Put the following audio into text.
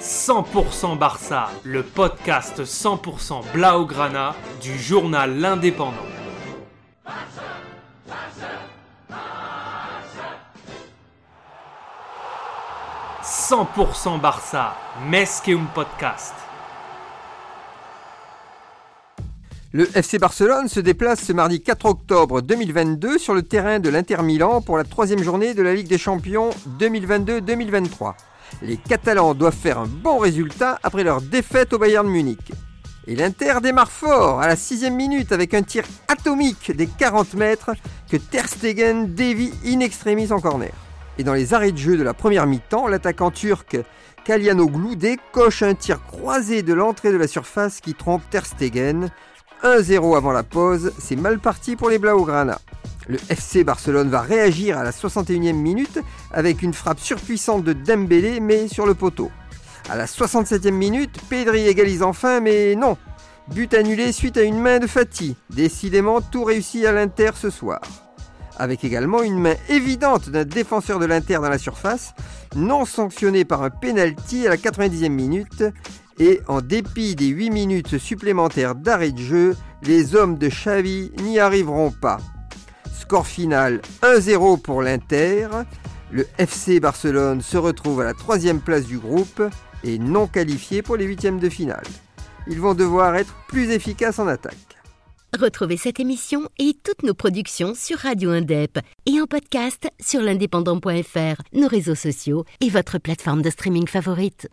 100% Barça, le podcast 100% Blaugrana du journal L'Indépendant. « 100% Barça, Mesqueum Podcast. Le FC Barcelone se déplace ce mardi 4 octobre 2022 sur le terrain de l'Inter Milan pour la troisième journée de la Ligue des Champions 2022-2023. Les Catalans doivent faire un bon résultat après leur défaite au Bayern Munich. Et l'Inter démarre fort à la sixième minute avec un tir atomique des 40 mètres que Ter Stegen dévie in extremis en corner. Et dans les arrêts de jeu de la première mi-temps, l'attaquant turc Kaliano décoche un tir croisé de l'entrée de la surface qui trompe Ter Stegen 1-0 avant la pause, c'est mal parti pour les Blaugrana. Le FC Barcelone va réagir à la 61e minute avec une frappe surpuissante de Dembélé mais sur le poteau. À la 67e minute, Pedri égalise enfin mais non. But annulé suite à une main de Fati. Décidément tout réussi à l'Inter ce soir. Avec également une main évidente d'un défenseur de l'Inter dans la surface, non sanctionné par un penalty à la 90e minute et en dépit des 8 minutes supplémentaires d'arrêt de jeu, les hommes de Xavi n'y arriveront pas. Score final 1-0 pour l'Inter. Le FC Barcelone se retrouve à la troisième place du groupe et non qualifié pour les huitièmes de finale. Ils vont devoir être plus efficaces en attaque. Retrouvez cette émission et toutes nos productions sur Radio Indep et en podcast sur l'indépendant.fr, nos réseaux sociaux et votre plateforme de streaming favorite.